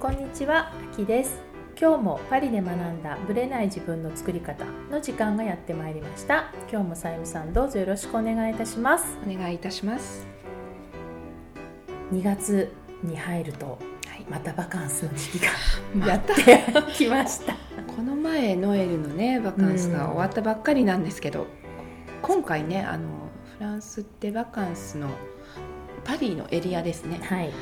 こんにちは、あきです。今日もパリで学んだブレない自分の作り方の時間がやってまいりました。今日もさゆみさんどうぞよろしくお願いいたします。お願いいたします。2月に入るとはい。またバカンスの時期が まやったてきました。この前ノエルのねバカンスが終わったばっかりなんですけど、今回ねあのフランスってバカンスのパリのエリアですね。はい。が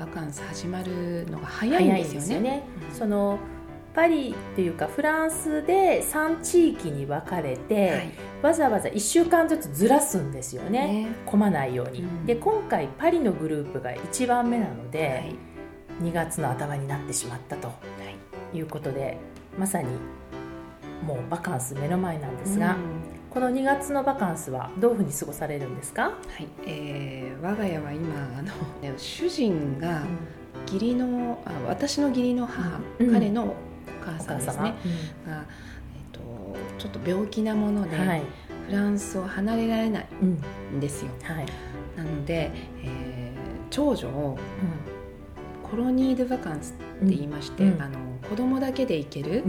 バカンス始まるのが早いんですよね。早いね。うん。そのパリっていうかフランスで3地域に分かれて、はい。わざわざ1週間ずつずらすんですよね。ね。混まないように、うん。で今回パリのグループが1番目なので、はい。2月の頭になってしまったということでまさにもうバカンス目の前なんですが、うんこの2月のバカンスはどういうふうに過ごされるんですか、はいえー我が家は今あのね主人が義理のあ私の義理の母、うん。彼のおお母さんですね。が、えっとちょっと病気なもので、はい、フランスを離れられないうんんですよ。はい。なので、えー長女をコロニー・ド・バカンスって言いまして、うん。あの子供だけで行ける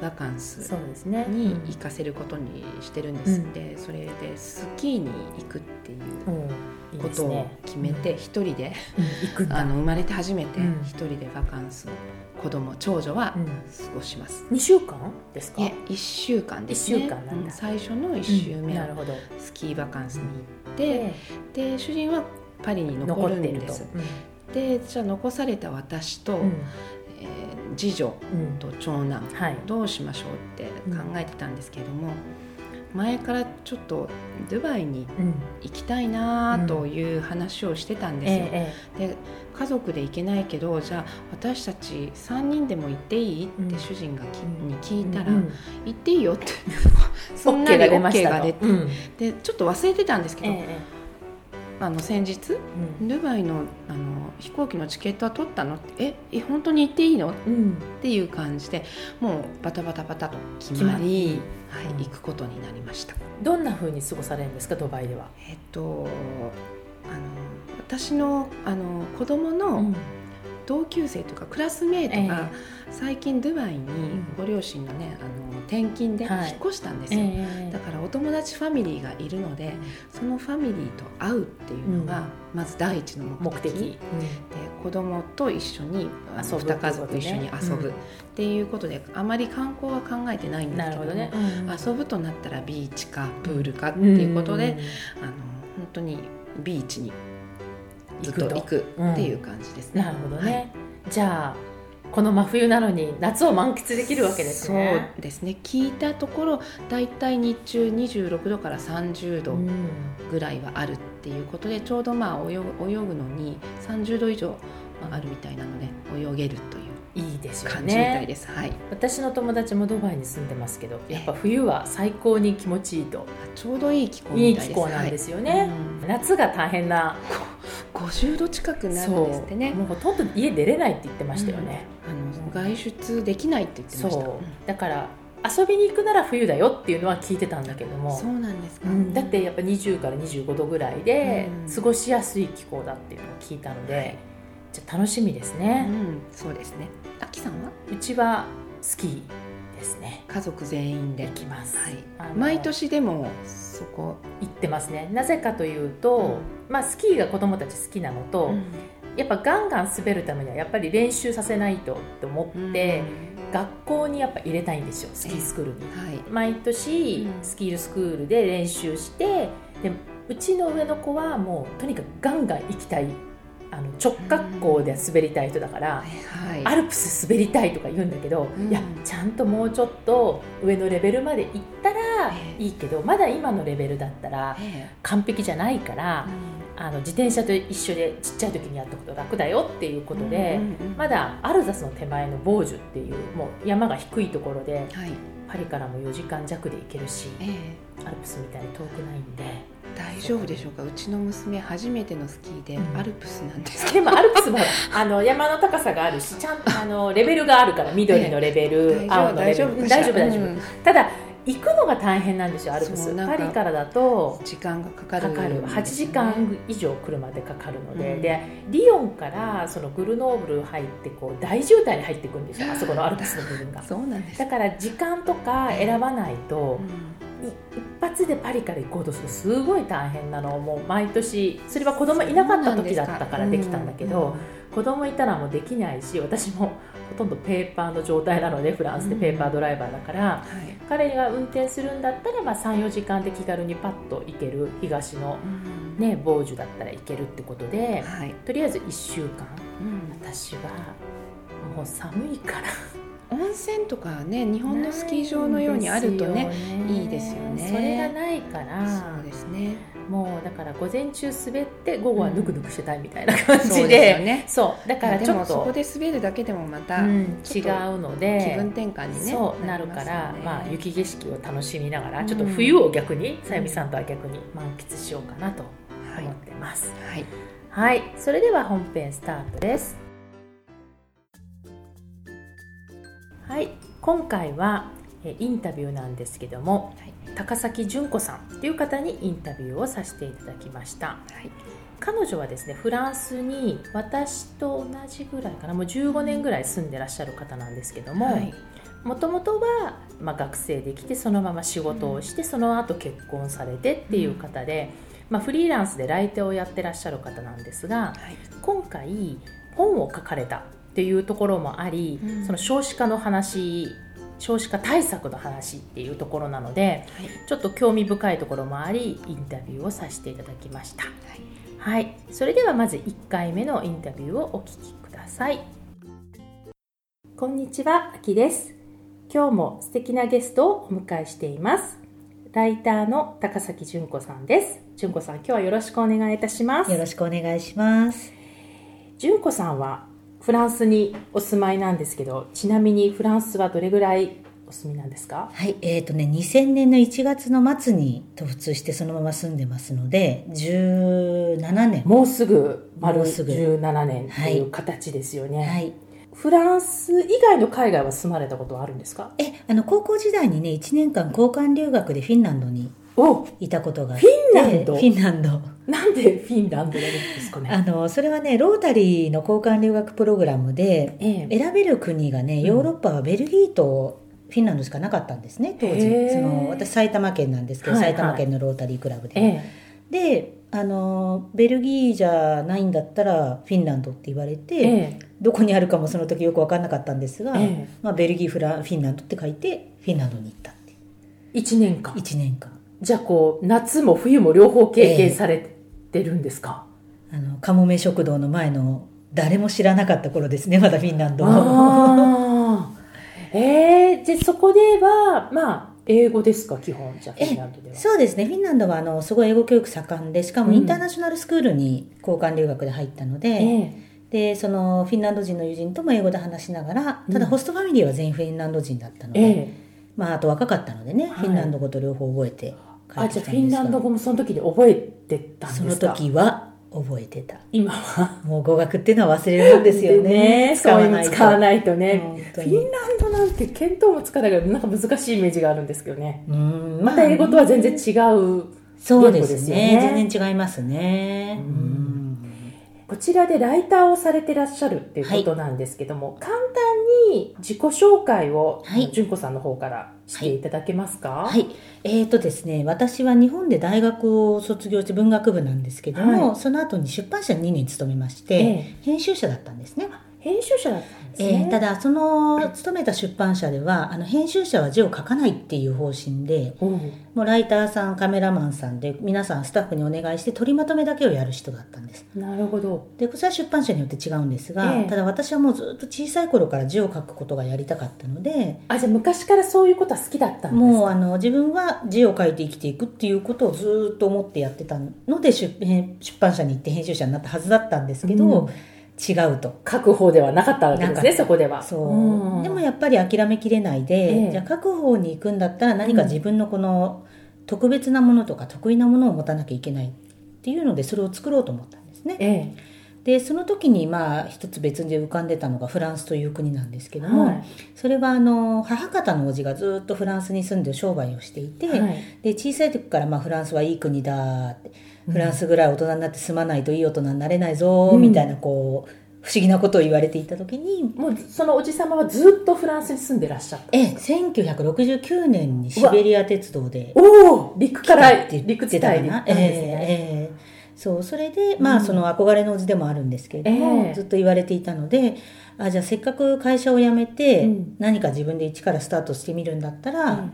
バカンスそうですね。に行かせることにしてるんです、うん。でそれでスキーに行くっていうことを決めて一人で、あの生まれて初めてうん。一人でバカンスを子供長女はうん。過ごします、2週間ですか？いえ1週間ですね。一週間なんだ。うん最初の1週うん。目はなるほど。スキーバカンスに行って、でで主人はパリに残残るんです。でじゃあ残された私と、うんえー次女うん。と長男はい。どうしましょうって考えてたんですけれども、前からちょっとドバイにうん。行きたいなという話をしてたんですよ。ええで家族で行けないけどじゃあ私たち3人でも行っていい？っうん。て主人がき、に聞いたら、うん。行っていいよって。オッケーが出ました OK がと。出て、うん。でちょっと忘れてたんですけど、ええあの先日うん。ドバイのあの飛行機のチケットは取ったのってええ本当に行っていいの？っうん。ていう感じでもうバタバタバタと決まりり、はいうん。行くことになりました。どんな風に過ごされるんですかドバイでは？えっとあの私のあの子供の同級生というかクラスメートが最近ドバイにご両親のねあの転勤で引はい。っ越したんですよ。ええだからお友達ファミリーがいるのでそのファミリーと会うっていうのがまず第一の目的,、目的。で子供と一緒にあの遊ぶ2家族一緒に遊ぶ。っていうことであまり観光は考えてないんですけどもね。遊ぶとなったらビーチかプールかっていうことで、ん。あの本当にビーチにずっ行くとと行くっていう感じですね。なるほどね。じゃあこの真冬なのに夏を満喫できるわけですね。そうですね聞いたところだいたい日中26度から30度うんぐらいはあるっていうことでちょうどまあ泳ぐ泳ぐのに30度以上まああるみたいなので泳げるといういいですよ感じみたいね。です。はい、私の友達もドバイに住んでますけど、やっぱ冬は最高に気持ちいいと。ちょうどいい気候いいみたいです。気候なんですよはねい。うん夏が大変な。50度近くなるんですってね。もうほとんど家出れないって言ってましたよね。あの外出できないって言ってました。そうだから遊びに行くなら冬だよっていうのは聞いてたんだけどもそうなんですか、うんだってやっぱ20から25度ぐらいでうん過ごしやすい気候だっていうのを聞いたので、はいじゃあ楽しみですうね、ん、そうですね。あきさんは？うちはスキーですね。家族全員で。行きます、はい。毎年でもそこ、行ってますね。なぜかというと、まあ、スキーが子供たち好きなのと、やっぱガンガン滑るためにはやっぱり練習させないとって思って、学校にやっぱ入れたいんですよスキースクールに。はい、毎年うん。スキールスクールで練習してでうちの上の子はもうとにかくガンガン行きたいあの直角行で滑りたい人だから、はい、アルプス滑りたいとか言うんだけど、うん。いやちゃんともうちょっと上のレベルまで行ったらええ。いいけどまだ今のレベルだったらえ完璧じゃないからえ、あの自転車と一緒でちっちゃい時にやったこと楽だよっていうことで、うんうんうんまだアルザスの手前のボージュっていうもう山が低いところではい、パリからも4時間弱で行けるしええ。アルプスみたいに遠くないんで大丈夫でしょうか？うちの娘初めてのスキーでうん。アルプスなんです。けでもアルプスも あの山の高さがあるしちゃんとあのレベルがあるから緑のレベル、ええ青のレベル。大丈夫大丈夫大丈夫、うんただ行くのが大変なんですよアルプス。パリからだと時間がかかるかかる。8時間以上車でかかるので、うん、でリヨンからそのグルノーブル入ってこう大渋滞に入っていくんですよあそこのアルプスの部分が。そうなんです。だから時間とか選ばないと、うん、一発でパリから行こうとするとすごい大変なの。をもう毎年それは子供いなかった時だったからできたんだけど、子供いたらもうできないし私もほとんどペーパーの状態なのでフランスでペーパードライバーだから、うんはい、彼が運転するんだったら、まあ、34時間で気軽にパッと行ける東の、ね、ボージュだったら行けるってことで、はい、とりあえず1週間、うん、私はもう寒いから。温泉とかね日本のスキー場のようにあるとねいいですよね。それがないから。そうですね。もうだから午前中滑って午後はぬくぬくしてたいみたいな感じで、うん、そうですよね。そう。だからちょっと。そこで滑るだけでもまた、うん、違うので。気分転換にねそうなるから、まあ、雪景色を楽しみながらちょっと冬を逆にさゆみさんとは逆に満喫しようかなと思ってます、はい、はい、それでは本編スタートですはい。今回はインタビューなんですけども、はい。高崎純子さんという方にインタビューをさせていただきました、はい、彼女はですねフランスに私と同じぐらいかなもう15年ぐらい住んでらっしゃる方なんですけどももともとは、まあ、学生で来てそのまま仕事をして、うん、その後結婚されてっていう方で、うん、まあ、フリーランスで来店をやってらっしゃる方なんですが、はい、今回本を書かれたっていうところもあり、うん、その少子化の話少子化対策の話っていうところなので、はい、ちょっと興味深いところもありインタビューをさせていただきました、はい、はい、それではまず1回目のインタビューをお聞きください。こんにちはあきです。今日も素敵なゲストをお迎えしています。ライターの高崎純子さんです。純子さん今日はよろしくお願いいたします。よろしくお願いします。純子さんはフランスにお住まいなんですけどちなみにフランスはどれぐらいお住みなんですか？はいえーとね、2000年の1月の末に突出してそのまま住んでますので17年。もうすぐ丸17年という形ですよね、はい、はいフランス以外の海外は住まれたことはあるんですか？えあの高校時代にね1年間交換留学でフィンランドにいたことがフィンランド？フィンランドなんでフィンランドなんですかね？あのそれはねロータリーの交換留学プログラムで、ええ、選べる国がねヨーロッパはベルギーとフィンランドしかなかったんですね当時。その私埼玉県なんですけど、はいはい、埼玉県のロータリークラブで、え、であのベルギーじゃないんだったらフィンランドって言われて、どこにあるかもその時よく分かんなかったんですが、まあ、ベルギーフラフィンランドって書いてフィンランドに行ったって1年間。1年間。じゃあこう夏も冬も両方経験されてるんですか、えー、あのかもめ食堂の前の誰も知らなかった頃ですねまだフィンランドえー、でそこではまあ英語ですか？基本じゃフィンランドでは。そうですね。フィンランドはあのすごい英語教育盛んでしかもインターナショナルスクールに交換留学で入ったので、うんえ。ー、でそのフィンランド人の友人とも英語で話しながらただホストファミリーは全員フィンランド人だったので、えー、まあ、あと若かったのでね、はい、フィンランド語と両方覚えてあじゃあフィンランド語もその時に覚えてたんですか？その時は覚えてた。今は？もう語学っていうのは忘れるんですよね。ね使わないと。使わないとね。フィンランドなんて見当もつかないからなんか難しいイメージがあるんですけどね。うんまた英語とは全然違う、そうですね。全然違いますね。うんこちらでライターをされてらっしゃるっていうことなんですけども、はい、簡単に自己紹介を、はい、純子さんの方からしていただけますか？はい、えっ、ー、とですね私は日本で大学を卒業して文学部なんですけども、はい、その後に出版社に2年勤めまして、えー、編集者だったんですね編集者だったんですね、えー、ただその勤めた出版社ではあの編集者は字を書かないっていう方針で、う。ん、もうライターさんカメラマンさんで皆さんスタッフにお願いして取りまとめだけをやる人だったんです。なるほど。でそれは出版社によって違うんですが、えー、ただ私はもうずっと小さい頃から字を書くことがやりたかったのであじゃあ昔からそういうことは好きだったんですか？もうあの自分は字を書いて生きていくっていうことをずっと思ってやってたので出出版社に行って編集者になったはずだったんですけど、うん違うと。書く方ではなかったわけですねそこでは。そう、でもやっぱり諦めきれないで、ええ、じゃあ書く方に行くんだったら何か自分のこの特別なものとか得意なものを持たなきゃいけないっていうのでそれを作ろうと思ったんですね、えでその時にまあ一つ別で浮かんでたのがフランスという国なんですけども、はい、それはあの母方のおじがずっとフランスに住んで商売をしていて、はい、で小さい時からまあフランスはいい国だってフランスぐらい大人になって住まないといい大人になれないぞ、みたいなこう不思議なことを言われていた時にもうそのおじ様はずっとフランスに住んでらっしゃった。ええ1969年にシベリア鉄道でおお陸から陸地帯。にええええ。そうそれで、まあその憧れの図でもあるんですけれども、えー、ずっと言われていたのであじゃあせっかく会社を辞めて、何か自分で一からスタートしてみるんだったら、うん、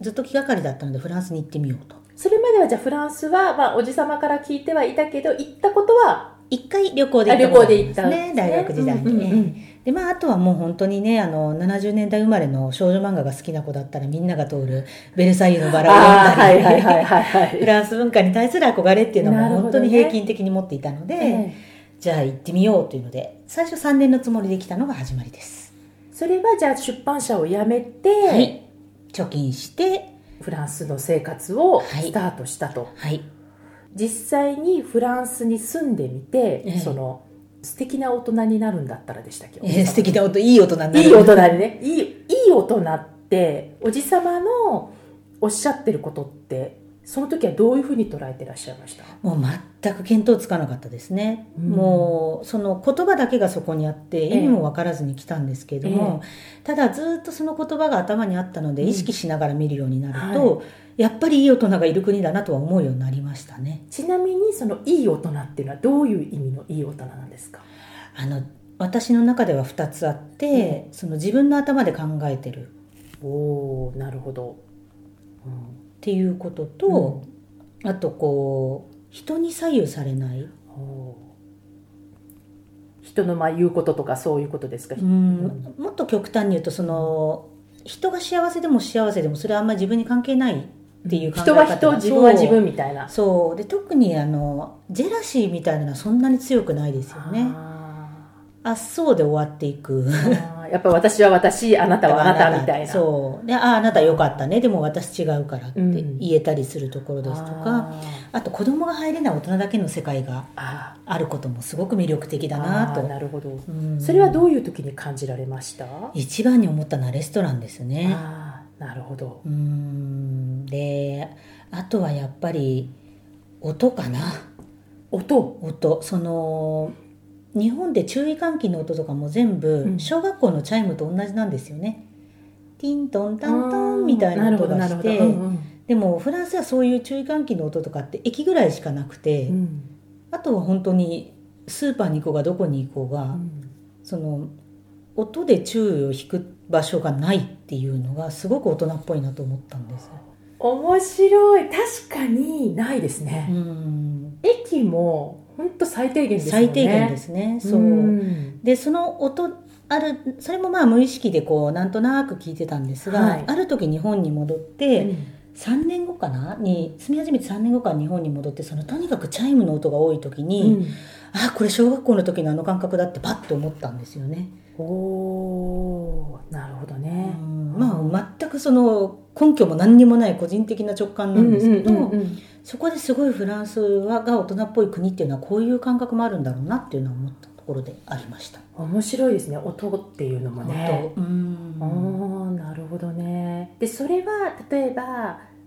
ずっと気がかりだったのでフランスに行ってみようとそれまではじゃあフランスは、まあ、おじ様から聞いてはいたけど行ったことは一回旅行で行ったんですね大学時代に、うんうんうん。でまあ、あとはもう本当にねあの70年代生まれの少女漫画が好きな子だったらみんなが通る「ベルサイユのバラ」を読んだり。フランス文化に対する憧れっていうのも本当に平均的に持っていたので、ね、じゃあ行ってみようというので最初3年のつもりで来たのが始まりです。それはじゃあ出版社を辞めて、はい、貯金してフランスの生活をスタートしたと、はい、はい実際にフランスに住んでみて、ええ、その素敵な大人になるんだったらでしたっけ、えー、素敵な大人いい大人になる。いい大人にね。いいいい大人っておじさまのおっしゃってることってその時はどういうふうに捉えてらっしゃいました？もう全く見当つかなかったですね、うん、もうその言葉だけがそこにあって意味も分からずに来たんですけれども、えただずっとその言葉が頭にあったので意識しながら見るようになると、うんはい。やっぱりいい大人がいる国だなとは思うようになりましたね。ちなみにそのいい大人っていうのはどういう意味のいい大人なんですか？あの私の中では2つあって、うん、その自分の頭で考えてる。おなるほど、うん、っていうことと、うん、あとこう人に左右されない。人のまあ言うこととかそういうことですか、うん、もっと極端に言うとその人が幸せでも幸せでもそれはあんまり自分に関係ないっていう人は人自分は自分みたいな。そう。で特にあのジェラシーみたいなのはそんなに強くないですよねあっそうで終わっていく。やっぱ私は私あなたはあなたみたいな。そう。でああなたよかったね。でも私違うからって言えたりするところですとか、うん、あと子供が入れない大人だけの世界があることもすごく魅力的だなと。なるほど、うん、それはどういう時に感じられました？一番に思ったのはレストランですね。なるほど。うん。であとはやっぱり音かな。音？音。その日本で注意喚起の音とかも全部小学校のチャイムと同じなんですよね、うん、ティントンタンタンみたいな音がして、うんうん、でもフランスはそういう注意喚起の音とかって駅ぐらいしかなくて、うん、あとは本当にスーパーに行こうがどこに行こうが、その音で注意を引く場所がないっていうのがすごく大人っぽいなと思ったんです。面白い。確かにないですね、うん、駅も本当最低限ですね。最低限ですね。そう、うでその音あるそれもまあ無意識でこうなんとなく聞いてたんですが、はい、ある時日本に戻って、うん。3年後かな？に住み始めて3年後から日本に戻ってそのとにかくチャイムの音が多い時に、うん、あこれ小学校の時のあの感覚だってパッと思ったんですよね。おなるほどね、まあ全くその根拠も何にもない個人的な直感なんですけど、そこですごいフランスはが大人っぽい国っていうのはこういう感覚もあるんだろうなっていうのは思ったところでありました。面白いですね音っていうのもね。音うん。なるほどね。でそれは例えば、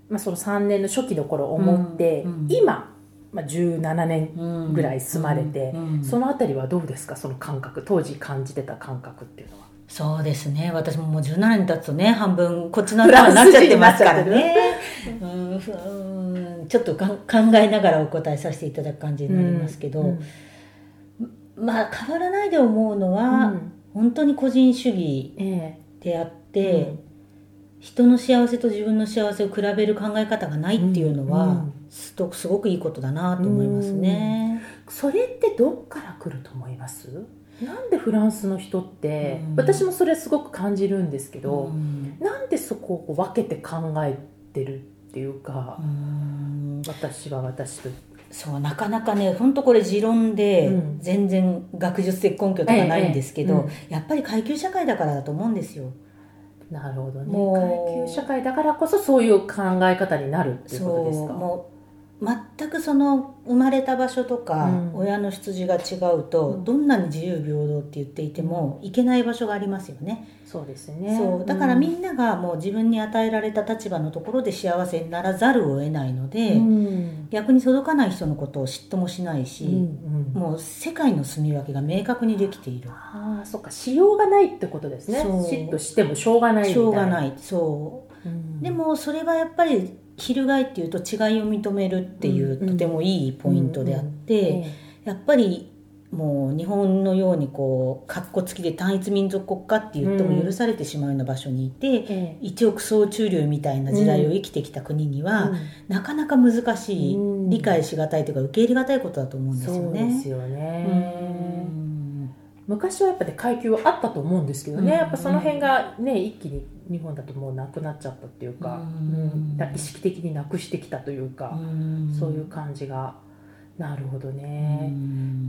まあ、その3年の初期の頃思って、うんうん、今まあ、17年ぐらい住まれて、その辺りはどうですか？その感覚。当時感じてた感覚っていうのは。そうですね。私ももう17年経つとね半分こっちの頭になっちゃってますからねうんちょっとか考えながらお答えさせていただく感じになりますけど、うん。うん、まあ変わらないで思うのは、うん、本当に個人主義であって、ええ、人の幸せと自分の幸せを比べる考え方がないっていうのは、すすごくいいことだなと思いますね。それってどっから来ると思います？なんでフランスの人って、私もそれすごく感じるんですけど、ん。なんでそこを分けて考えてるっていうか、う私は私と。そうなかなかね本当これ持論で全然学術的根拠とかないんですけど、やっぱり階級社会だからだと思うんですよ。なるほどね。階級社会だからこそそういう考え方になるっていうことですか？も全くその生まれた場所とか、親の出自が違うと、どんなに自由平等って言っていても、いけない場所がありますよね。そうですね。そう。だからみんながもう自分に与えられた立場のところで幸せにならざるを得ないので、うん、逆に届かない人のことを嫉妬もしないし、うんうん、もう世界の住み分けが明確にできている。ああそっか。しようがないってことですね。嫉妬してもしょうがないしょうがない。そう、うん、でもそれはやっぱり翻っていうと違いを認めるっていう、とてもいいポイントであって、やっぱりもう日本のようにこうかっこつきで単一民族国家って言っても許されてしまうような場所にいて、うん、一億総中流みたいな時代を生きてきた国には、うん、なかなか難しい、うん、理解しがたいというか受け入れがたいことだと思うんですよね。そうですよね、昔はやっぱり階級はあったと思うんですけどね、やっぱその辺がね一気に日本だともうなくなっちゃったっていうか、うん。意識的になくしてきたというか、そういう感じが。なるほどね。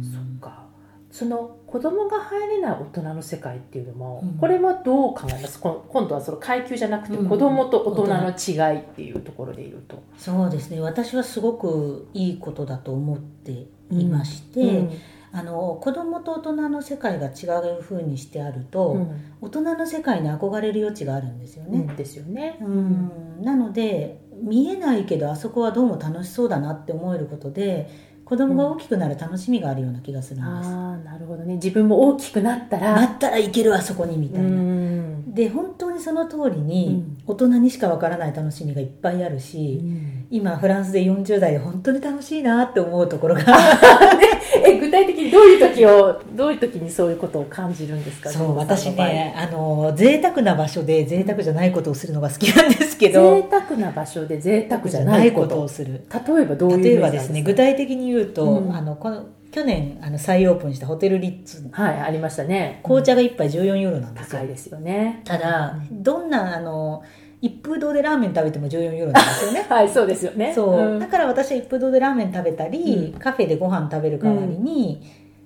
そっか。その子供が入れない大人の世界っていうのも、うん、これはどう考えます？今度はその階級じゃなくて子供と大人の違いっていうところでいると、そうですね。私はすごくいいことだと思っていまして、あの子供と大人の世界が違うふうにしてあると、うん、大人の世界に憧れる余地があるんですよね。うん、ですよね。うん、なので見えないけどあそこはどうも楽しそうだなって思えることで子供が大きくなる楽しみがあるような気がするんです、うん、あなるほどね。自分も大きくなったら。なったらいけるあそこにみたいな。で本当にその通りに大人にしかわからない楽しみがいっぱいあるし、うん、今フランスで40代で本当に楽しいなって思うところがえ具 体的にどういう時をどういう時にそういうことを感じるんですか？そう私ねあの贅沢な場所で贅沢じゃないことをするのが好きなんですけど。贅沢な場所で贅沢じゃないこと。をする例えばどういう例えばですね具体的に言うと、うん、あのこの去年あの再オープンしたホテルリッツ。はいありましたね。紅茶が1杯14ユーロなんですよ、高いですよね。ただ、どんなあの一風堂でラーメン食べても14ユーロなんですよね。はいそうですよね。そう、うん、だから私は一風堂でラーメン食べたり、うん、カフェでご飯食べる代わりに、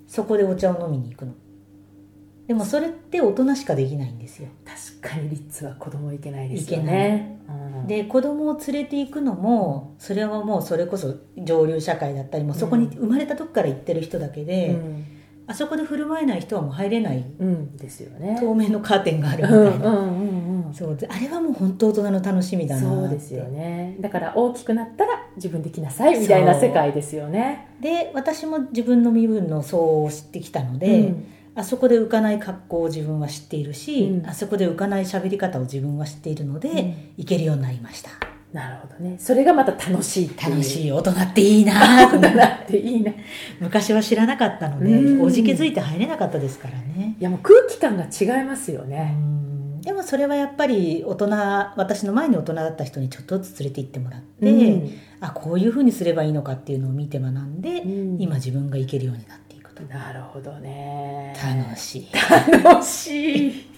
うん、そこでお茶を飲みに行くの。でもそれって大人しかできないんですよ。確かにリッツは子供いけないですよね。で子供を連れていくのもそれはもうそれこそ上流社会だったりもそこに生まれた時から行ってる人だけで、うん、あそこで振る舞えない人はもう入れない、うん、ですよね。透明のカーテンがあるみたいな、うんうん、そうあれはもう本当大人の楽しみだなそうですよね。だから大きくなったら自分で来なさいみたいな世界ですよね。で私も自分の身分の層を知ってきたので、あそこで浮かない格好を自分は知っているし、うん、あそこで浮かない喋り方を自分は知っているので、うん、行けるようになりましたなるほどね。それがまた楽しい楽しい大人っていいな大人っていいな昔は知らなかったのでおじけづいて入れなかったですからね。いやもう空気感が違いますよね。でもそれはやっぱり大人私の前に大人だった人にちょっとずつ連れて行ってもらって、うん、あこういうふうにすればいいのかっていうのを見て学んで、うん、今自分が行けるようになってなるほどね。楽しい。楽しい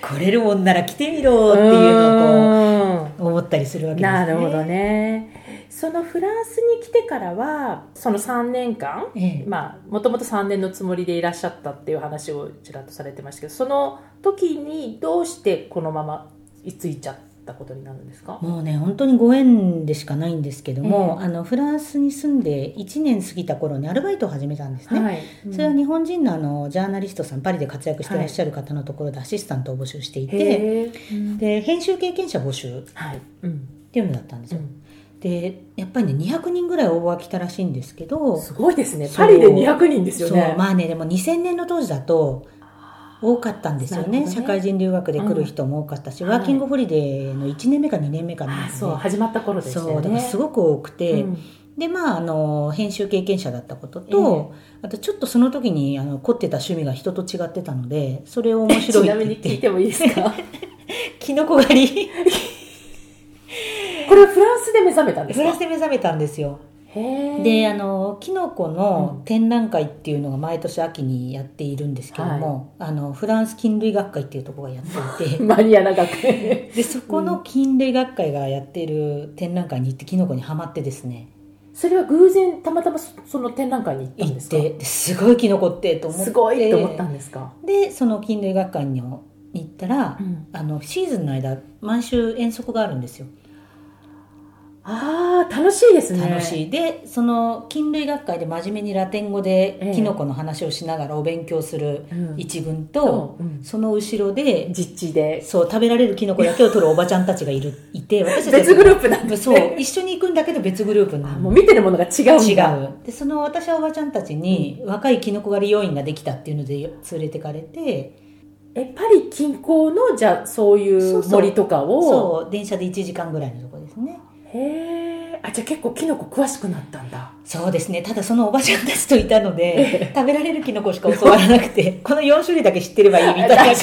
来れるもんなら来てみろっていうのをこう思ったりするわけですね。なるほどね。そのフランスに来てからはその3年間、ええ、まあもともと3年のつもりでいらっしゃったっていう話をちらっとされてましたけどその時にどうしてこのまま居ついちゃった？ったことになるんですか？もうね本当にご縁でしかないんですけども、えー、あのフランスに住んで1年過ぎた頃にアルバイトを始めたんですね、はい。うん、それは日本人のあのジャーナリストさんパリで活躍してらっしゃる方のところでアシスタントを募集していて、はい、で編集経験者募集。っていうのだったんですよ、うん。でやっぱりね200人ぐらい応募が来たらしいんですけどすごいですね。パリで200人ですよね。まあねでも2000年の当時だと多かったんですよね、ね、社会人留学で来る人も多かったし、うん、ワーキングホリデーの1年目か2年目かなんで、そう始まった頃でしたね。そうだからすごく多くて、うん、でまああの編集経験者だったことと、えー、あとちょっとその時にあの凝ってた趣味が人と違ってたのでそれを面白いちなみに聞いてもいいですか？キノコ狩り。これはフランスで目覚めたんですか？フランスで目覚めたんですよであのキノコの展覧会っていうのが毎年秋にやっているんですけども、はい、あのフランス菌類学会っていうところがやっていて。マニアな学会。でそこの菌類学会がやっている展覧会に行ってキノコにはまってですね。それは偶然たまたまその展覧会に行ったんですか？行ってすごいキノコってと思って。すごいと思ったんですか？でその菌類学会に行ったら、うん、あのシーズンの間毎週遠足があるんですよああ楽しいですね。楽しい。でその菌類学会で真面目にラテン語でキノコの話をしながらお勉強する一軍と、う。んうん、その後ろで実地で。そう食べられるキノコだけを取るおばちゃんたちがいるいて 私たち別グループなんで。す、ね、そう一緒に行くんだけど別グループなもう見てるものが違う違う。でその私はおばちゃんたちに、若いキノコ狩り要員ができたっていうので連れてかれてえパリ近郊のじゃあそういう森とかを？そう。電車で1時間ぐらいのとこですねへえあじゃあ結構キノコ詳しくなったんだ。そうですね。ただそのおばちゃんたちといたので食べられるキノコしか教わらなくてこの4種類だけ知ってればいいみたいな感じ。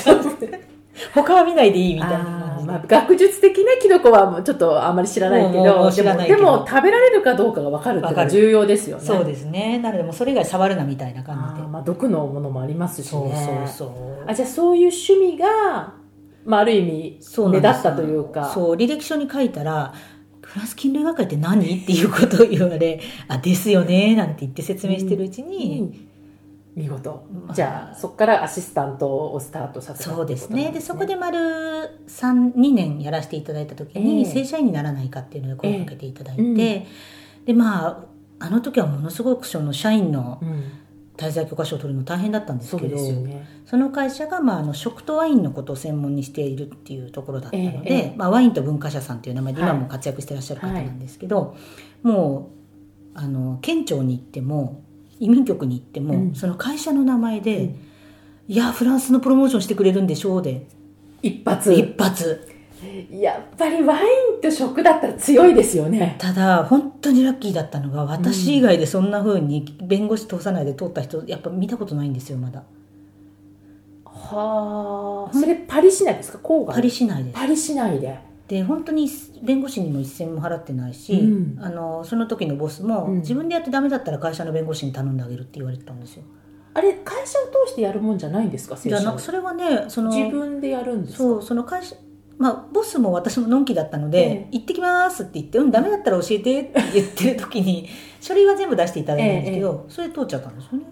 他は見ないでいいみたいなまあ、学術的なキノコはちょっとあんまり知らないけどでも食べられるかどうかが分かるっていうのは重要ですよね。そうですね。なのでもそれ以外触るなみたいな感じで。まあ、毒のものもありますしね。そうそうそう。あじゃあそういう趣味が、まあ、ある意味目立ったというか。そう履歴書に書いたらフランス菌類学会って何？っていうことを言われ、あ、ですよね、なんて言って説明してるうちに、うん。見事、じゃあそこからアシスタントをスタートさせたそうですね。でそこで丸32年やらせていただいた時に、正社員にならないかっていうので声をかけていただいて、えーうん、でまああの時はものすごくその社員の、うん滞在許可証を取るの大変だったんですけどそ、ね,、の会社が、まあ、あの食とワインのことを専門にしているっていうところだったので、えー、まあ、ワインと文化社さんっていう名前で今も活躍してらっしゃる方なんですけど、はい、もうあの県庁に行っても移民局に行っても、うん、その会社の名前で、うん、いやフランスのプロモーションしてくれるんでしょうで一発。一発やっぱりワインと食だったら強いですよね。ただ本当にラッキーだったのが私以外でそんなふうに弁護士通さないで通った人やっぱ見たことないんですよまだ。はあ。それパリ市内ですか？郊外？パリ市内です。パリ市内で。で本当に弁護士にも一銭も払ってないし、うん、あのその時のボスも、うん、自分でやってダメだったら会社の弁護士に頼んであげるって言われてたんですよ。あれ会社を通してやるもんじゃないんですか？じゃそれはねその自分でやるんですそうその会社まあ、ボスも私ものんきだったので、ええ、行ってきますって言って、うん、ダメだったら教えてって言ってる時に、書類は全部出していただいたんですけど、え、それ通っちゃったんですよね。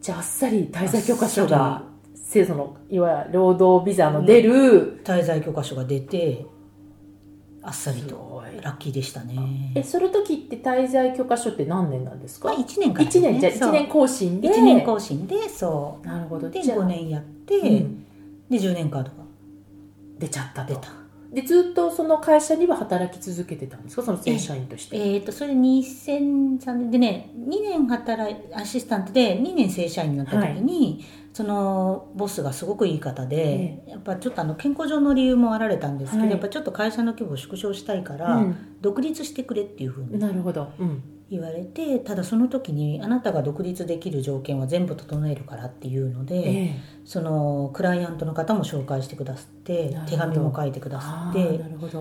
じゃあ、あっさり滞在許可書が、制度の、いわゆる労働ビザの出る、滞在許可書が出て、あっさりと。ラッキーでしたね。えその時って滞在許可書って何年なんですか、まあ、1年から、ね、1年じゃ1年更新で。1年更新でそう。なるほど。で5年やって、うん、で10年カードが出ちゃった出た。でずっとその会社には働き続けてたんですか？その正社員として。えっ、ー、とそれ2003年でね2年働いアシスタントで2年正社員になった時に、はい、そのボスがすごくいい方で、やっぱちょっとあの健康上の理由もあられたんですけど、はい、やっぱちょっと会社の規模を縮小したいから、うん、独立してくれっていうふうに。なるほど、うん言われてただその時にあなたが独立できる条件は全部整えるからっていうので、ええ、そのクライアントの方も紹介してくださって手紙も書いてくださって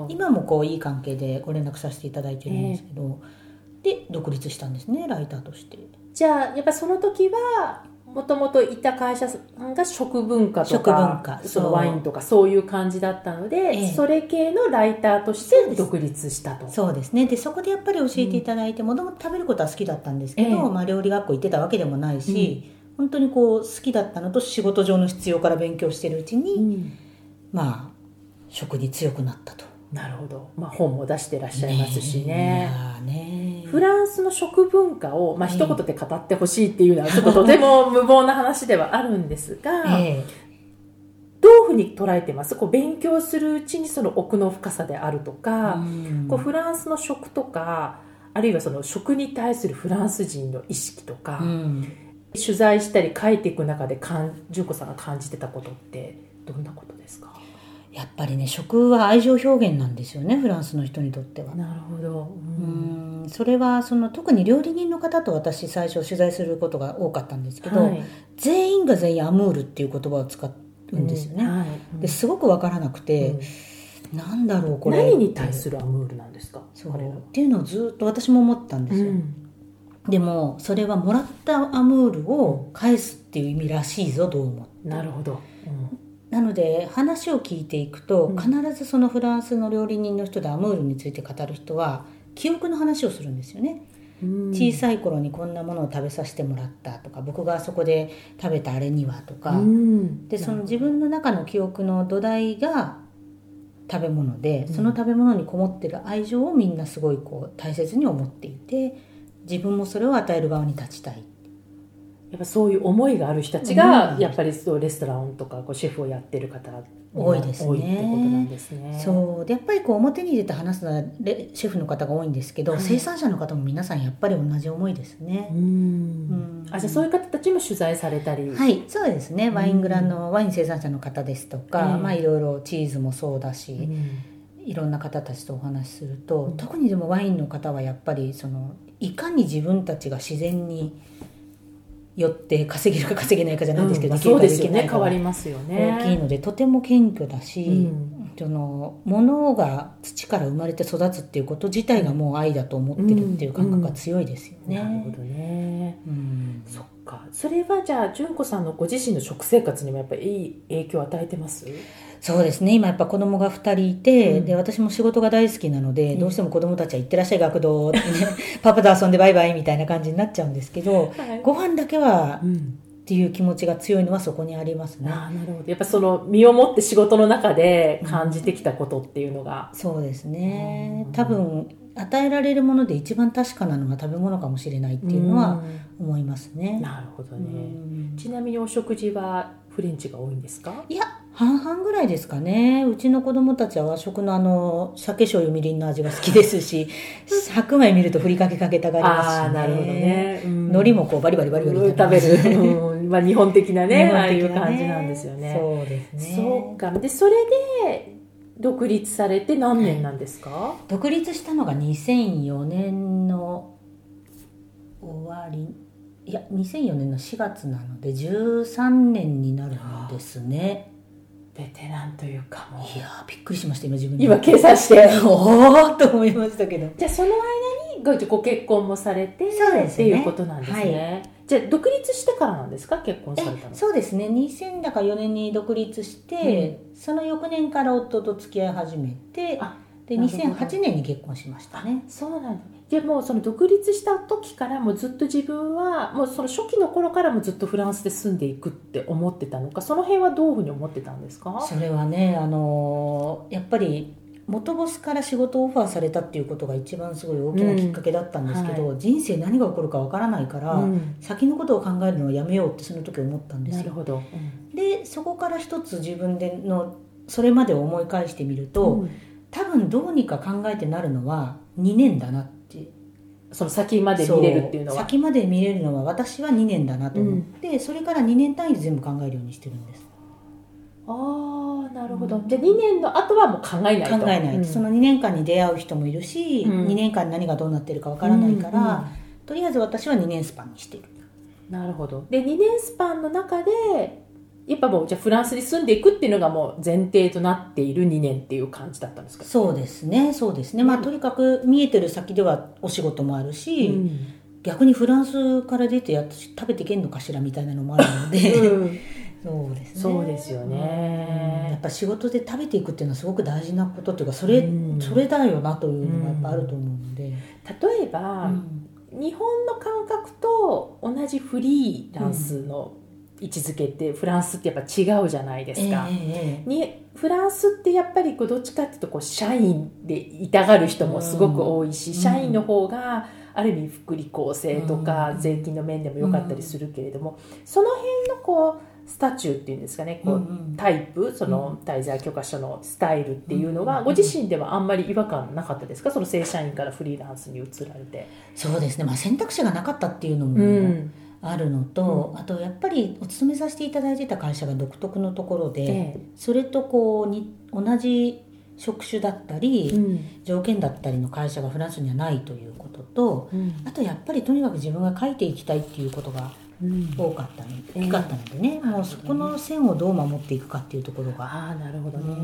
今もこういい関係でご連絡させていただいてるんですけど、え、で独立したんですねライターとして。じゃあやっぱその時はもともといた会社が食文化とかそのワインとかそう。いう感じだったので、ええ、それ系のライターとして独立したと。そうですね。でそこでやっぱり教えていただいてもともと食べることは好きだったんですけど、え、まあ、料理学校行ってたわけでもないし、うん、本当にこう好きだったのと仕事上の必要から勉強してるうちに、うん、まあ食に強くなったと。なるほど、まあ、本も出してらっしゃいますしね。ねフランスの食文化を、まあ一言で語ってほしいっていうのはちょっととても無謀な話ではあるんですが、えどういうふうに捉えてます？こう勉強するうちにその奥の深さであるとか、こうフランスの食とかあるいはその食に対するフランス人の意識とか、取材したり書いていく中で純子さんが感じてたことってどんなことですか？やっぱりね食は愛情表現なんですよねフランスの人にとっては。なるほど、うん、それはその特に料理人の方と私最初取材することが多かったんですけど、はい、全員が全員アムールっていう言葉を使うんですよね。うん。はい。うん、ですごく分からなくて、うん、なんだろうこれ。何に対するアムールなんですか？そう。っていうのをずっと私も思ったんですよ。でもそれはもらったアムールを返すっていう意味らしいぞどうもなるほど、なので話を聞いていくと、必ずそのフランスの料理人の人でアムールについて語る人は記憶の話をするんですよね。小さい頃にこんなものを食べさせてもらったとか僕がそこで食べたあれにはとか。でその自分の中の記憶の土台が食べ物で、その食べ物にこもってる愛情をみんなすごいこう大切に思っていて自分もそれを与える側に立ちたいやっぱそういう思いがある人たちがやっぱりそうレストランとかこうシェフをやってる方多いですね。多いってことなんですね。そうでやっぱりこう表に出て話すのはシェフの方が多いんですけど、はい、生産者の方も皆さんやっぱり同じ思いですね。うんうんあじゃあそういう方たちも取材されたり。はいそうですね。ワイングランのワイン生産者の方ですとか、まあいろいろチーズもそうだし。いろんな方たちとお話しすると、特にでもワインの方はやっぱりそのいかに自分たちが自然によって稼げるか稼げないかじゃないですけど、うん、そうですよね。変わりますよね。大きいのでとても謙虚だし、うん、その物が土から生まれて育つっていうこと自体がもう愛だと思ってるっていう感覚が強いですよね。なるほどね、うん、そっか。それはじゃあ純子さんのご自身の食生活にもやっぱりいい影響を与えてます？そうですね。今やっぱ子供が2人いて、うん、で私も仕事が大好きなので、うん、どうしても子供たちは行ってらっしゃい学童ってね パパと遊んでバイバイみたいな感じになっちゃうんですけど、はい、ご飯だけは、っていう気持ちが強いのはそこにありますね。あなるほど。やっぱその身をもって仕事の中で感じてきたことっていうのが、うん、そうですね。多分与えられるもので一番確かなのは食べ物かもしれないっていうのは思いますね。なるほどね。ちなみにお食事はフレンチが多いんですか？いや半々ぐらいですかね。うちの子供たちは和食のあの酒醤油みりんの味が好きですし 白米見るとふりかけかけたがりますし、ね、なるほどね、うん、海苔もこうバリバリバリバリ食べる、うん、まあ日本的なねね、ああいう感じなんですよね。そうですね。そうか。でそれで独立されて何年なんですか、はい、独立したのが2004年の終わり。いや2004年の4月なので13年になるんですね。ベテランというかもう。いやびっくりしました今自分で。今計算して。おおと思いましたけど。じゃあその間にご結婚もされてそうです、ね、っていうことなんですね、はい、じゃあ独立してからなんですか？結婚されたの。そうですね。2000だか4年に独立して、うん、その翌年から夫と付き合い始めてで2008年に結婚しましたね。そうなんですでもその独立した時からもずっと自分はもうその初期の頃からもずっとフランスで住んでいくって思ってたのかその辺はどういうふうに思ってたんですか？それはねあのやっぱり元ボスから仕事をオファーされたっていうことが一番すごい大きなきっかけだったんですけど、うんはい、人生何が起こるかわからないから、うん、先のことを考えるのはやめようってその時思ったんですよ。うん、でそこから一つ自分でのそれまでを思い返してみると、多分どうにか考えてなるのは2年だな。ってその先まで見れるっていうのは。先まで見れるのは私は2年だなと思って、うん、それから2年単位で全部考えるようにしてるんです。ああなるほど、うん、じゃあ2年の後はもう考えないと。考えない、うん、その2年間に出会う人もいるし、うん、2年間に何がどうなってるかわからないから、とりあえず私は2年スパンにしてる。なるほど。で2年スパンの中でやっぱもうじゃあフランスに住んでいくっていうのがもう前提となっている2年っていう感じだったんですか？そうですねそうですね、まあとにかく見えてる先ではお仕事もあるし、うん、逆にフランスから出てや食べていけんのかしらみたいなのもあるので、うん、そうですね。そうですよね、やっぱ仕事で食べていくっていうのはすごく大事なことっていうかそれ,、それだよなというのがやっぱあると思うので、例えば、日本の感覚と同じフリーランスの、位置づけってフランスってやっぱ違うじゃないですか。えー、にフランスってやっぱりこうどっちかっていうとこう社員でいたがる人もすごく多いし、うん、社員の方がある意味福利厚生とか税金の面でも良かったりするけれども、その辺のこうスタチューっていうんですかねこうタイプその滞在許可書のスタイルっていうのはご自身ではあんまり違和感なかったですか？その正社員からフリーランスに移られて。そうですね、まあ、選択肢がなかったっていうのも、うんあるのと、うん、あとやっぱりお勤めさせていただいてた会社が独特のところで、ええ、それとこうに同じ職種だったり、うん、条件だったりの会社がフランスにはないということと、うん、あとやっぱりとにかく自分が書いていきたいっていうことが多かったの、うん、大きかったのでね、えー、もうそこの線をどう守っていくかっていうところがあなるほどね。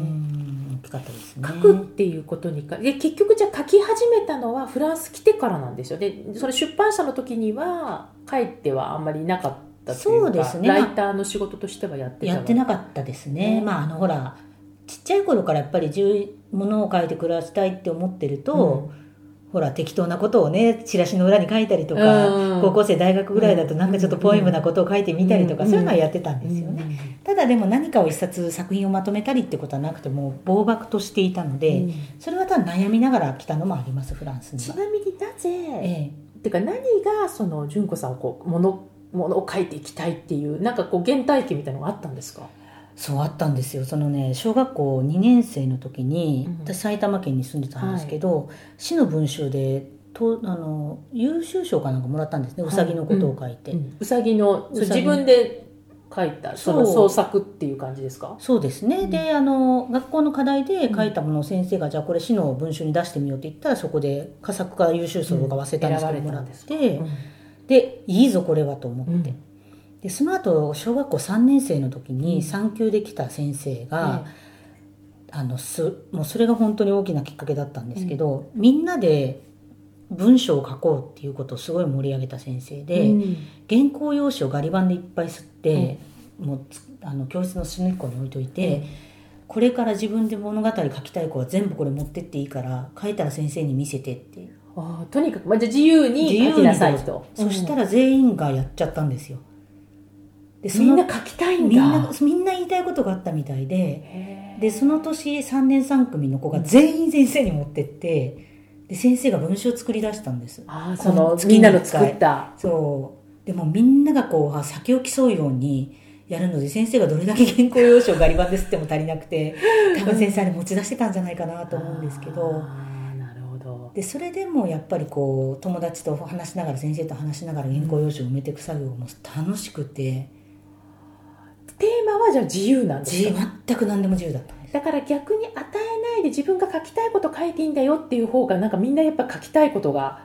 大きかったですね。書くっていうことにかで結局じゃあ書き始めたのはフランス来てからなんですよでそれ出版社の時には帰ってはあんまりなかったそうですね。ライターの仕事としてはやってやってなかったですね、まああのほらちっちゃい頃からやっぱりものを書いて暮らしたいって思ってると、うんほら適当なことをねチラシの裏に書いたりとか、高校生大学ぐらいだとなんかちょっとポエムなことを書いてみたりとか、そういうのはやってたんですよね、ただでも何かを一冊作品をまとめたりってことはなくても暴漠としていたので、それはただ悩みながら来たのもありますフランスに。ちなみになぜ、ええ、っていうか何がその純子さんをこうものものを書いていきたいっていうなんかこう原体験みたいなのがあったんですか？そうあったんですよ。そのね小学校2年生の時に、うん、私埼玉県に住んでたんですけど、はい、市の文集でとあの優秀賞かなんかもらったんですね、うさぎのことを書いて、うさぎの自分で書いたその創作っていう感じですかそうですね、うん、であの学校の課題で書いたものを先生が、じゃあこれ市の文集に出してみようって言ったらそこで佳作か優秀賞とか忘れたんですけどもらって、でいいぞこれはと思って。でその後小学校3年生の時に産休で来た先生が、うん、あのすもうそれが本当に大きなきっかけだったんですけど、うん、みんなで文章を書こうっていうことをすごい盛り上げた先生で、うん、原稿用紙をガリ版でいっぱい吸って、もうあの教室の隅っこに置いといて、これから自分で物語書きたい子は全部これ持ってっていいから書いたら先生に見せてってあとにかく、まあ、じゃ自由に書きなさいと。そしたら全員がやっちゃったんですよ、でみんな書きたいんだ。みんなみんな言いたいことがあったみたいで。でその年3年3組の子が全員先生に持ってってで先生が文章を作り出したんです。あそのみんなの作った。そう。でもみんながこう先を競うようにやるので先生がどれだけ原稿用紙をガリ版ですっても足りなくて 多分先生あれ持ち出してたんじゃないかなと思うんですけど。でそれでもやっぱりこう友達と話しながら先生と話しながら原稿用紙を埋めていく作業も楽しくて。テーマはじゃあ自由なんですか？全く何でも自由だっただから逆に与えないで自分が書きたいこと書いていいんだよっていう方がなんかみんなやっぱ書きたいことが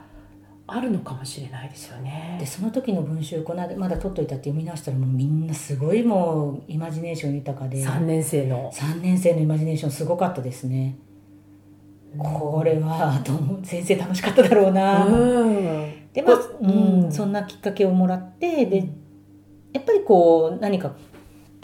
あるのかもしれないですよね。でその時の文集このまだ取っといたって読み直したらもうみんなすごいもうイマジネーション豊かで。3年生の。3年生のイマジネーションすごかったですね。これは先生楽しかっただろうな、うん、でまあ、うん、そんなきっかけをもらってでやっぱりこう何か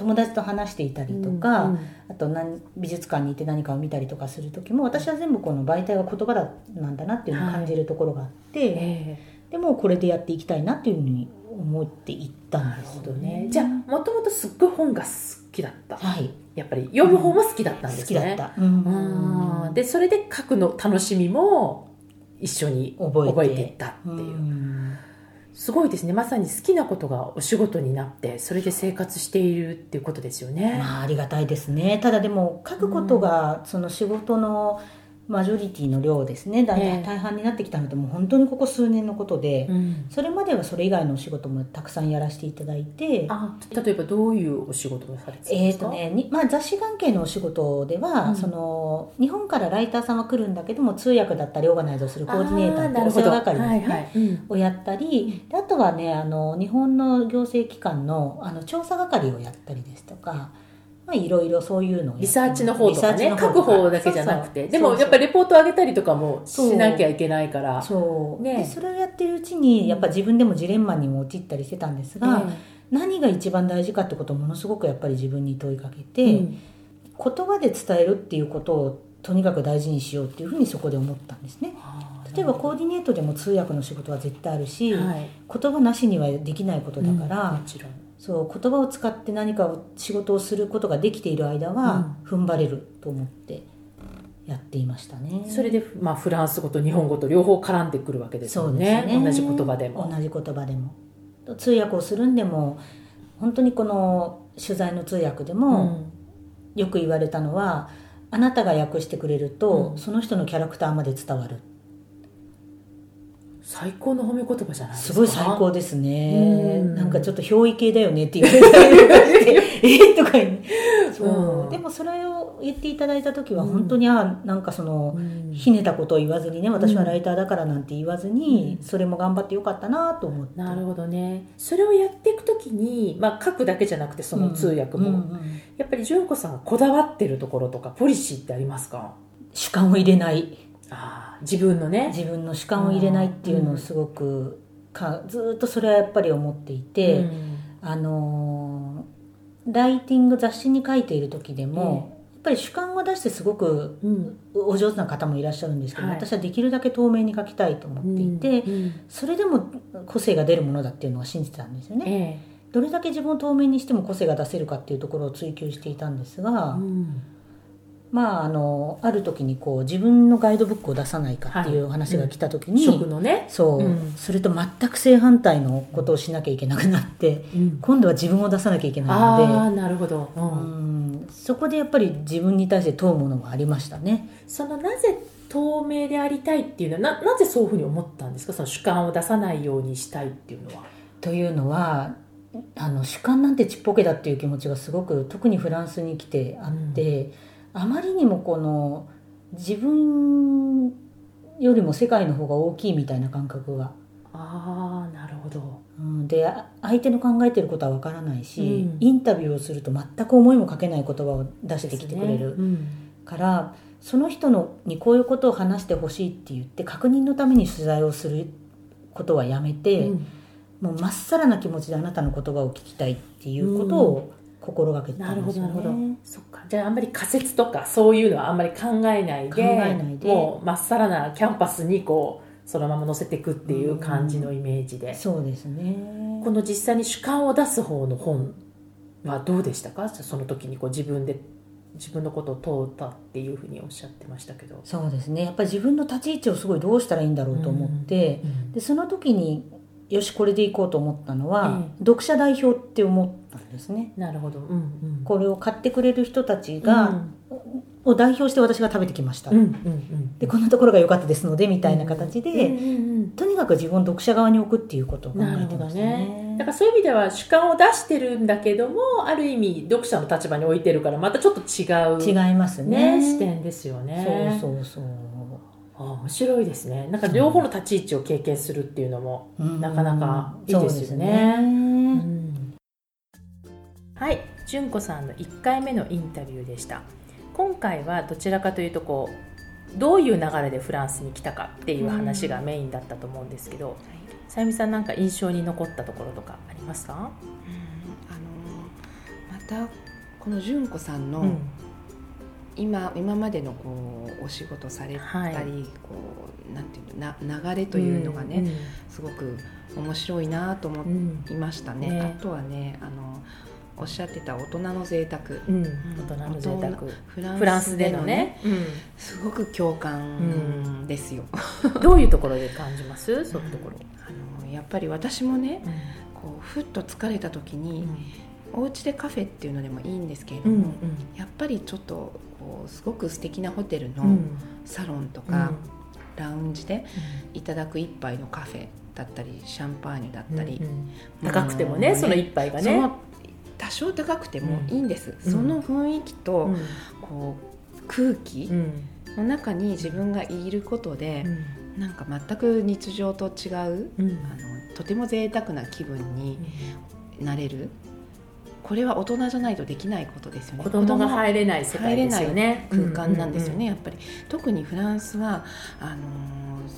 友達と話していたりとか、うんうん、あと何美術館に行って何かを見たりとかする時も私は全部この媒体は言葉だなんだなっていうのを感じるところがあって、はいえ。ー、でもこれでやっていきたいなっていうふうに思っていったんですよね。じゃあもともとすっごい本が好きだった、はい、やっぱり読む方も好きだったんですね。好きだった、うん。でそれで書くの楽しみも一緒に覚えて。いったっていう。すごいですね。まさに好きなことがお仕事になってそれで生活しているっていうことですよね、まあ、ありがたいですね。ただでも書くことがその仕事のマジョリティの量ですね。大大半になってきたのでもう本当にここ数年のことで、うん、それまではそれ以外のお仕事もたくさんやらせていただいてあ例えばどういうお仕事をされてたんですか？えっ、とねまあ、雑誌関係のお仕事では、うん、その日本からライターさんは来るんだけども通訳だったりオーガナイズをするコーディネーターってお世話係ですね、はいはい。うん、をやったりあとはねあの日本の行政機関のあの調査係をやったりですとか。まあ、いろいろそういうのリサーチの方とかね書く方だけじゃなくて。でもやっぱりレポート上げたりとかもしなきゃいけないから。そう、ね、でそれをやってるうちにやっぱ自分でもジレンマにも陥ったりしてたん。ですが、何が一番大事かってことをものすごくやっぱり自分に問いかけて、うん、言葉で伝えるっていうことをとにかく大事にしようっていうふうにそこで思ったんですね。例えばコーディネートでも通訳の仕事は絶対あるし、はい、言葉なしにはできないことだから、うん、もちろんそう言葉を使って何かを仕事をすることができている間は踏ん張れると思ってやっていましたね、それで、まあ、フランス語と日本語と両方絡んでくるわけですよね。ね。同じ言葉でも。同じ言葉でも。通訳をするんでも本当にこの取材の通訳でも、よく言われたのはあなたが訳してくれると、うん、その人のキャラクターまで伝わる最高の褒め言葉じゃないですか。すごい最高ですね。なんかちょっと憑依系だよねって言われてえとかそう、でもそれを言っていただいた時は本当に、あなんかその、ひねたことを言わずにね私はライターだからなんて言わずに、それも頑張ってよかったなと思って。なるほどね。それをやっていく時に、まあ、書くだけじゃなくてその通訳も、やっぱり純子さんがこだわってるところとかポリシーってありますか？主観を入れない。あ自分のね。自分の主観を入れないっていうのをすごくかずっとそれはやっぱり思っていて、うん、あのライティング雑誌に書いている時でも、ぱり主観を出してすごくお上手な方もいらっしゃるんですけど、私はできるだけ透明に書きたいと思っていて、それでも個性が出るものだっていうのは信じてたんですよね。どれだけ自分を透明にしても個性が出せるかっていうところを追求していたんですが、まあ、あのある時にこう自分のガイドブックを出さないかっていう話が来た時に、はい。うん、食のね。そう、うん、それと全く正反対のことをしなきゃいけなくなって、うん、今度は自分を出さなきゃいけないのであなるほど、うん。そこでやっぱり自分に対して問うものがありましたね。そのなぜ透明でありたいっていうのはななぜそういうふうに思ったんですか？その主観を出さないようにしたいっていうのは。というのはあの主観なんてちっぽけだっていう気持ちがすごく特にフランスに来てあって。あまりにもこの自分よりも世界の方が大きいみたいな感覚が。ああなるほど、うん、で相手の考えてることはわからないし、うん、インタビューをすると全く思いもかけない言葉を出してきてくれる、ね。うん、からその人のにこういうことを話してほしいって言って確認のために取材をすることはやめて、うん、もうまっさらな気持ちであなたの言葉を聞きたいっていうことを心がけてたんですよね。なるほどなるほど。そっか。じゃああんまり仮説とかそういうのはあんまり考えないで考えないで。もうまっさらなキャンパスにこうそのまま載せていくっていう感じのイメージで、うん、そうですね。この実際に主観を出す方の本はどうでしたか？その時にこう自分で自分のことを問うたっていうふうにおっしゃってましたけど。そうですね。やっぱり自分の立ち位置をすごいどうしたらいいんだろうと思って、うんうん、でその時によしこれでいこうと思ったのは、え読者代表って思ったんですね。なるほど、うんうん、これを買ってくれる人たちが、うん、を代表して私が食べてきました、うんうんうん、でこんなところが良かったですのでみたいな形で、うんうんうん、とにかく自分を読者側に置くっていうことを考えてましたね。ね。だからそういう意味では主観を出してるんだけどもある意味読者の立場に置いてるからまたちょっと違う違いますね、ね、視点ですよね。そうそうそうあ面白いですね。なんか両方の立ち位置を経験するっていうのも、なかなかいいですよね。ね。はい。純子さんの1回目のインタビューでした。今回はどちらかというとこうどういう流れでフランスに来たかっていう話がメインだったと思うんですけど、さゆみさんなんか印象に残ったところとかありますか、うん、あのまたこの純子さんの、うん今今までのこうお仕事されたり、はい、こうなんていうのな流れというのがね、うんうん、すごく面白いなと思いましたね。うん。ね、あとはねあのおっしゃってた大人の贅沢、うん、大人の贅沢。フランスでのね、うん、すごく共感ですよ、どういうところで感じます？そういうところ、あのやっぱり私もね、こうふっと疲れた時に、お家でカフェっていうのでもいいんですけれども、うんうん、やっぱりちょっとこうすごく素敵なホテルのサロンとか、ラウンジでいただく一杯のカフェだったりシャンパーニュだったり、うんうん、高くてもね、ね、その一杯がね。多少高くてもいいんです、うん、その雰囲気と、こう空気の中に自分がいることで、うん、なんか全く日常と違う、あのとても贅沢な気分になれる。これは大人じゃないとできないことですよね。子供が入れない世界ですよね。空間なんですよね、やっぱり特にフランスはあのー、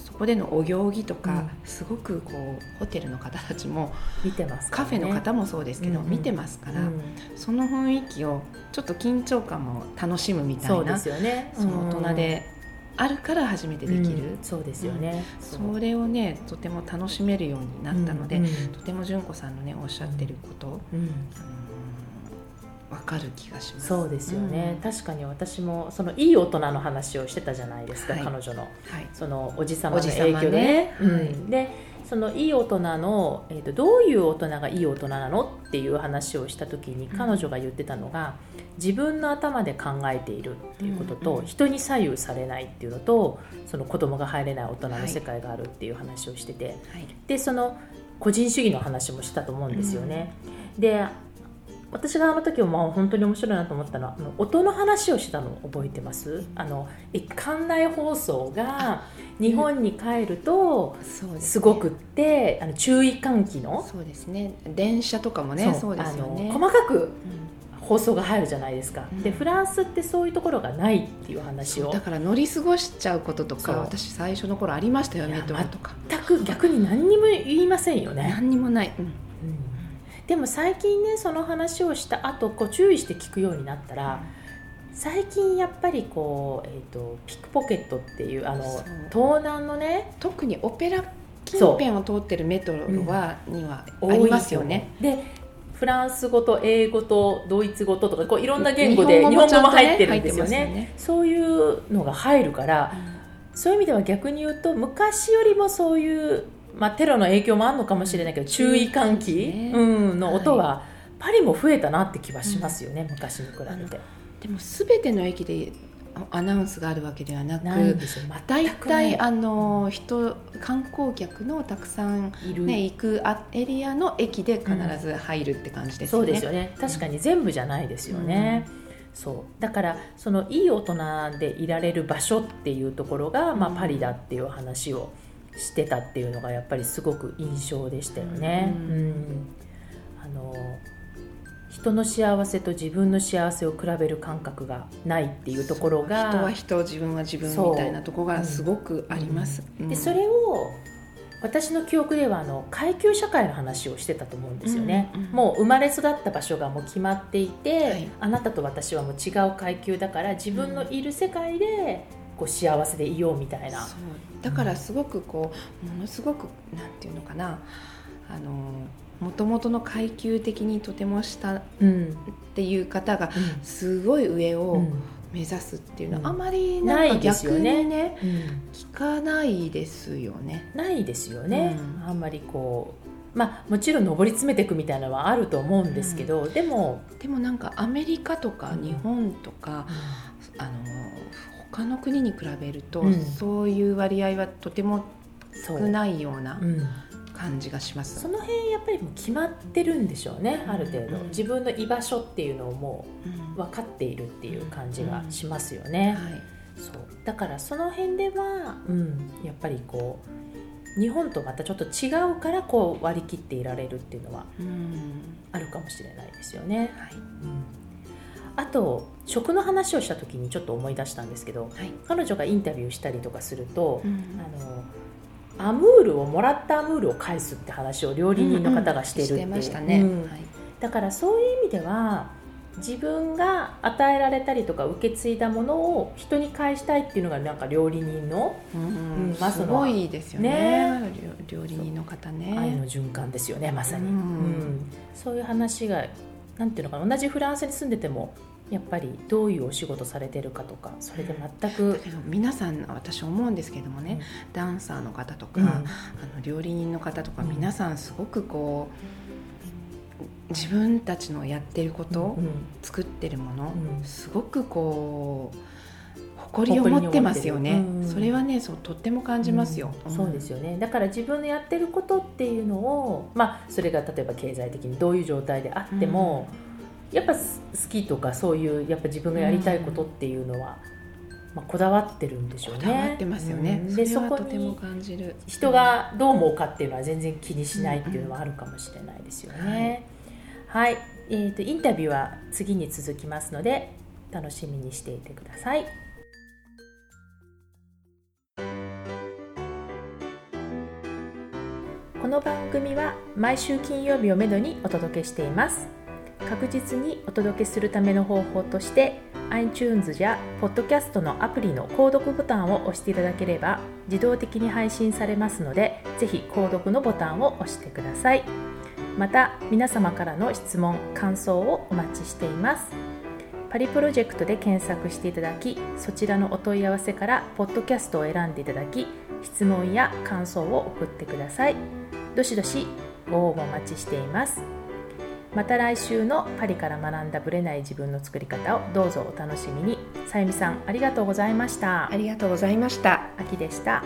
そこでのお行儀とか、うん、すごくこうホテルの方たちも見てます、ね、カフェの方もそうですけど、うんうん、見てますから、うん、その雰囲気をちょっと緊張感も楽しむみたいなそうですよね、その大人であるから初めてできる、うん、そうですよね、それをねとても楽しめるようになったので、うんうん、とても純子さんのねおっしゃってること、うん、わかる気がします。そうですよね、うん、確かに私もそのいい大人の話をしてたじゃないですか、はい、彼女の、はい、そのおじ様の影響で、ね、うん、でそのいい大人の、えーと、どういう大人がいい大人なのっていう話をした時に彼女が言ってたのが、うん、自分の頭で考えているっていうことと、うん。うん、人に左右されないっていうのとその子供が入れない大人の世界があるっていう話をしてて、はい、でその個人主義の話もしたと思うんですよね。で私があの時はまあ本当に面白いなと思ったのは音の話をしたの覚えてます。あの館内放送が日本に帰るとすごくって、あの注意喚起のそうですね。電車とかもねそうですよね。細かく、放送が入るじゃないですか、うん、でフランスってそういうところがないっていう話を。だから乗り過ごしちゃうこととか私最初の頃ありましたよねとか全く逆に何にも言いませんよね。何にもない、うんでも最近ねその話をした後こう注意して聞くようになったら、最近やっぱりこう、えーと、ピックポケットっていうあの盗難のね特にオペラ近辺を通ってるメトロは、うん、にはありますよね。でフランス語と英語とドイツ語ととかこういろんな言語で日本語も入ってるんですよね、ね、そういうのが入るから、うん、そういう意味では逆に言うと昔よりもそういう、まあ、テロの影響もあるのかもしれないけど注意喚起、ね、うん、の音は、はい、パリも増えたなって気はしますよね、うん、昔に比べて。でも全ての駅でアナウンスがあるわけではなく大体あの人観光客のたくさん、ね、行くエリアの駅で必ず入るって感じですよね。そうですよね。確かに全部じゃないですよね。うん。そう。だからそのいい大人でいられる場所っていうところが、まあ、パリだっていう話をしてたっていうのがやっぱりすごく印象でしたよね。うん、うん、あの人の幸せと自分の幸せを比べる感覚がないっていうところが人は人自分は自分みたいなところがすごくあります。う。ん、でそれを私の記憶ではあの階級社会の話をしてたと思うんですよね、うんうん、もう生まれ育った場所がもう決まっていて、はい、あなたと私はもう違う階級だから自分のいる世界でこう幸せでいようみたいな、だからすごくこうものすごくなんていうのかな。あのもともとの階級的にとても下っていう方がすごい上を目指すっていうのはあまりなんか逆にねね、聞かないですよね。ないですよね、うん、あんまりこうまあ、もちろん上り詰めていくみたいなのはあると思うんですけど、うん、でもでもなんかアメリカとか日本とか、うん、あの他の国に比べると、そういう割合はとても少ないような感じがします。その辺やっぱりもう決まってるんでしょうね、ある程度、自分の居場所っていうのをもう分かっているっていう感じがしますよね、はい、そう。だからその辺では、うん、やっぱりこう日本とまたちょっと違うからこう割り切っていられるっていうのはあるかもしれないですよね。はい。うんあと食の話をした時にちょっと思い出したんですけど、はい、彼女がインタビューしたりとかすると、うん、あのアムールをもらったアムールを返すって話を料理人の方がしてるって、うん。うん、しね、うん、だからそういう意味では自分が与えられたりとか受け継いだものを人に返したいっていうのがなんか料理人の、うん、まあ、すごいですよね、ね、料理人の方ね。愛の循環ですよねまさに、うん、そういう話がなんていうのかな同じフランスに住んでてもやっぱりどういうお仕事されてるかとかそれで全く皆さん私思うんですけどもね、うん、ダンサーの方とか、うん、あの料理人の方とか、皆さんすごくこう自分たちのやってること、うん、作ってるもの、すごくこう誇りを持ってますよね、それはねそうとっても感じますよ、そうですよね。だから自分のやってることっていうのをまあそれが例えば経済的にどういう状態であっても、やっぱ好きとかそういうやっぱ自分がやりたいことっていうのは、まあ、こだわってるんでしょうね。こだわってますよね。うん、でそこに人がどう思うかっていうのは全然気にしないっていうのはあるかもしれないですよね。はい、はい、えーと、インタビューは次に続きますので楽しみにしていてください。の番組は毎週金曜日をめどにお届けしています。確実にお届けするための方法として iTunes や Podcast のアプリの購読ボタンを押していただければ自動的に配信されますのでぜひ購読のボタンを押してください。また皆様からの質問感想をお待ちしています。パリプロジェクトで検索していただきそちらのお問い合わせからポッドキャストを選んでいただき質問や感想を送ってください。どしどしご応募お待ちしています。また来週のパリから学んだぶれない自分の作り方をどうぞお楽しみに。さゆみさんありがとうございました。ありがとうございました。秋でした